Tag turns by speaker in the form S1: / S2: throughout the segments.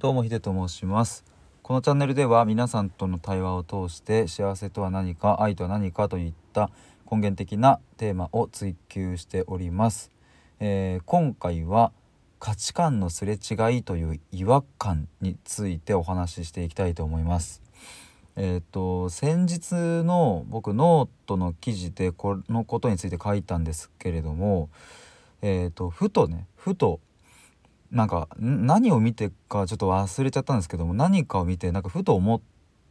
S1: どうもヒデと申します。このチャンネルでは皆さんとの対話を通して幸せとは何か愛とは何かといった根源的なテーマを追求しております、えー、今回は価値観のすれ違いという違和感についてお話ししていきたいと思います。えっ、ー、と先日の僕ノートの記事でこのことについて書いたんですけれどもえっ、ー、とふとねふとなんか何を見てかちょっと忘れちゃったんですけども何かを見てなんかふと思っ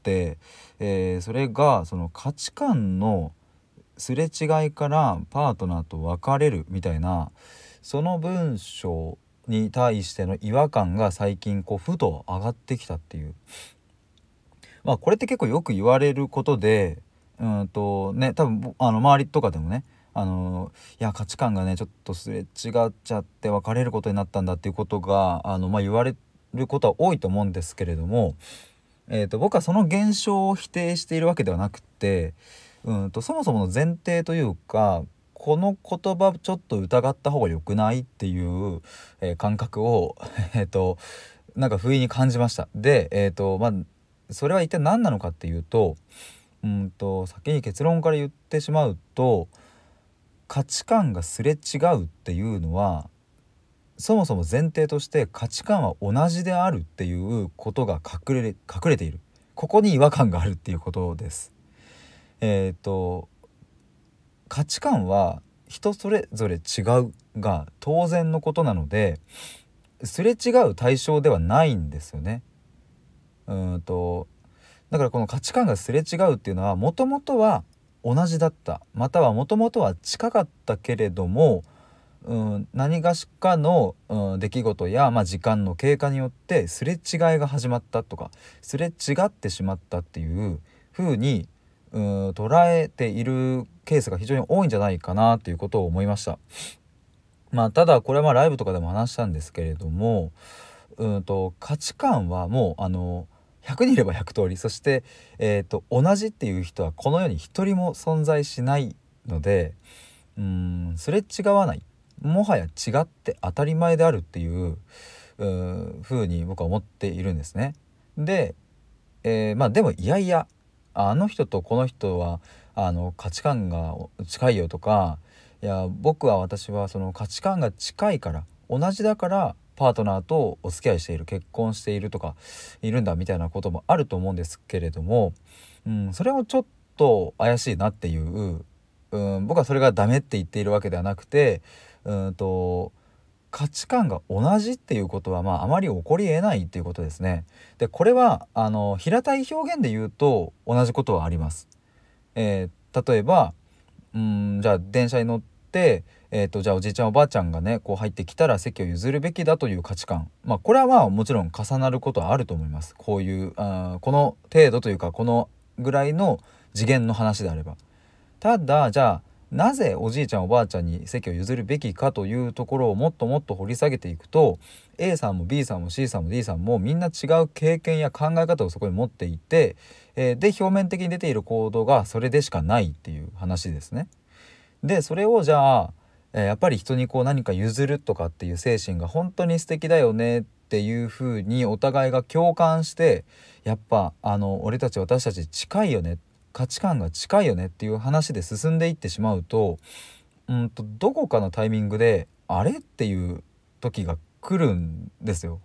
S1: て、えー、それがその価値観のすれ違いからパートナーと別れるみたいなその文章に対しての違和感が最近こうふと上がってきたっていう。まあこれって結構よく言われることでうんとね多分あの周りとかでもねあのいや価値観がねちょっとすれ違っちゃって別れることになったんだっていうことがあの、まあ、言われることは多いと思うんですけれども、えーと、僕はその現象を否定しているわけではなくてうんとそもそもの前提というかこの言葉ちょっと疑った方が良くないっていう、えー、感覚を えっとなんか不意に感じました。でえ、ー、とまあそれは一体何なのかっていうとうんと先に結論から言ってしまうと価値観がすれ違うっていうのはそもそも前提として価値観は同じであるっていうことが隠れ隠れているここに違和感があるっていうことです。えっ、と価値観は人それぞれ違うが当然のことなのですれ違う対象ではないんですよね。うんとだからこの価値観がすれ違うっていうのはもともとは同じだったまたはもともとは近かったけれども、うん、何がしかの、うん、出来事や、まあ、時間の経過によってすれ違いが始まったとかすれ違ってしまったっていう風に、うん、捉えているケースが非常に多いんじゃないかなということを思いました。まあ、ただこれはまあライブとかでも話したんですけれども、うんと価値観はもうあの100人いれば100通りそして、えーと、同じっていう人はこの世に一人も存在しないのでうんすれ違わないもはや違って当たり前であるっていうう風に僕は思っているんですね。で、えー、まあでもいやいやあの人とこの人はあの価値観が近いよとかいや僕は私はその価値観が近いから同じだからパートナーとお付き合いしている結婚しているとかいるんだみたいなこともあると思うんですけれども、うん、それもちょっと怪しいなっていう、うん、僕はそれがダメって言っているわけではなくてうんと価値観が同じっていうことはまああまり起こりえないっていうことですね。でこれはあの平たい表現で言うと同じことはあります。えー、例えばうんじゃあ電車に乗ってえーと、じゃあおじいちゃんおばあちゃんがねこう入ってきたら席を譲るべきだという価値観。まあこれはまあもちろん重なることはあると思います。こういうあこの程度というかこのぐらいの次元の話であれば。ただじゃあなぜおじいちゃんおばあちゃんに席を譲るべきかというところをもっともっと掘り下げていくと A さんも B さんも C さんも D さんもみんな違う経験や考え方をそこに持っていて、えー、で表面的に出ている行動がそれでしかないっていう話ですね。でそれをじゃあえやっぱり人にこう何か譲るとかっていう精神が本当に素敵だよねっていうふうにお互いが共感してやっぱあの俺たち私たち近いよね価値観が近いよねっていう話で進んでいってしまうとうんとどこかのタイミングであれっていう時が来るんですよ。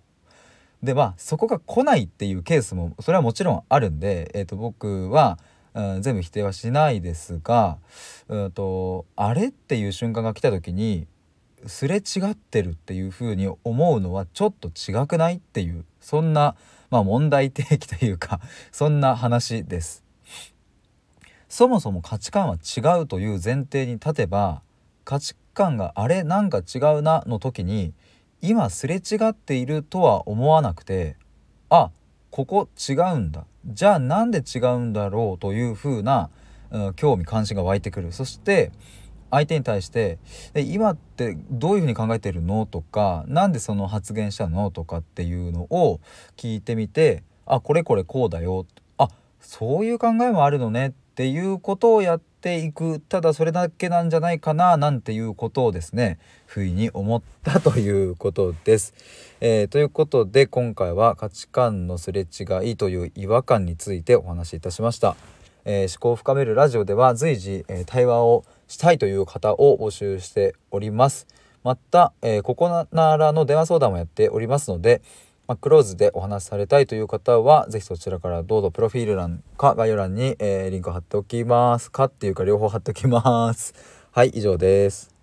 S1: でまあそこが来ないっていうケースもそれはもちろんあるんで、えー、と僕はうん、全部否定はしないですが、うんと、あれっていう瞬間が来た時にすれ違ってるっていう風に思うのはちょっと違くないっていうそんな、まあ、問題提起というか そんな話です。そもそも価値観は違うという前提に立てば価値観があれなんか違うなの時に今すれ違っているとは思わなくてあここ違うんだじゃあなんで違うんだろうというふうな、うん、興味関心が湧いてくるそして相手に対して「今ってどういうふうに考えてるの?」とか「何でその発言したの?」とかっていうのを聞いてみて「あこれこれこうだよ」あそういう考えもあるのねっっていうことをやっていくただそれだけなんじゃないかななんていうことをですね不意に思ったということです。えー、ということで今回は価値観のすれ違いという違和感についてお話しいたしました。えー、思考を深めるラジオでは随時、えー、対話をしたいという方を募集しております。また、えー、ここならの電話相談もやっておりますので、まあ、クローズでお話しされたいという方は、是非そちらからどうぞプロフィール欄か概要欄に、えー、リンク貼っておきます。かっていうか両方貼っておきます。はい、以上です。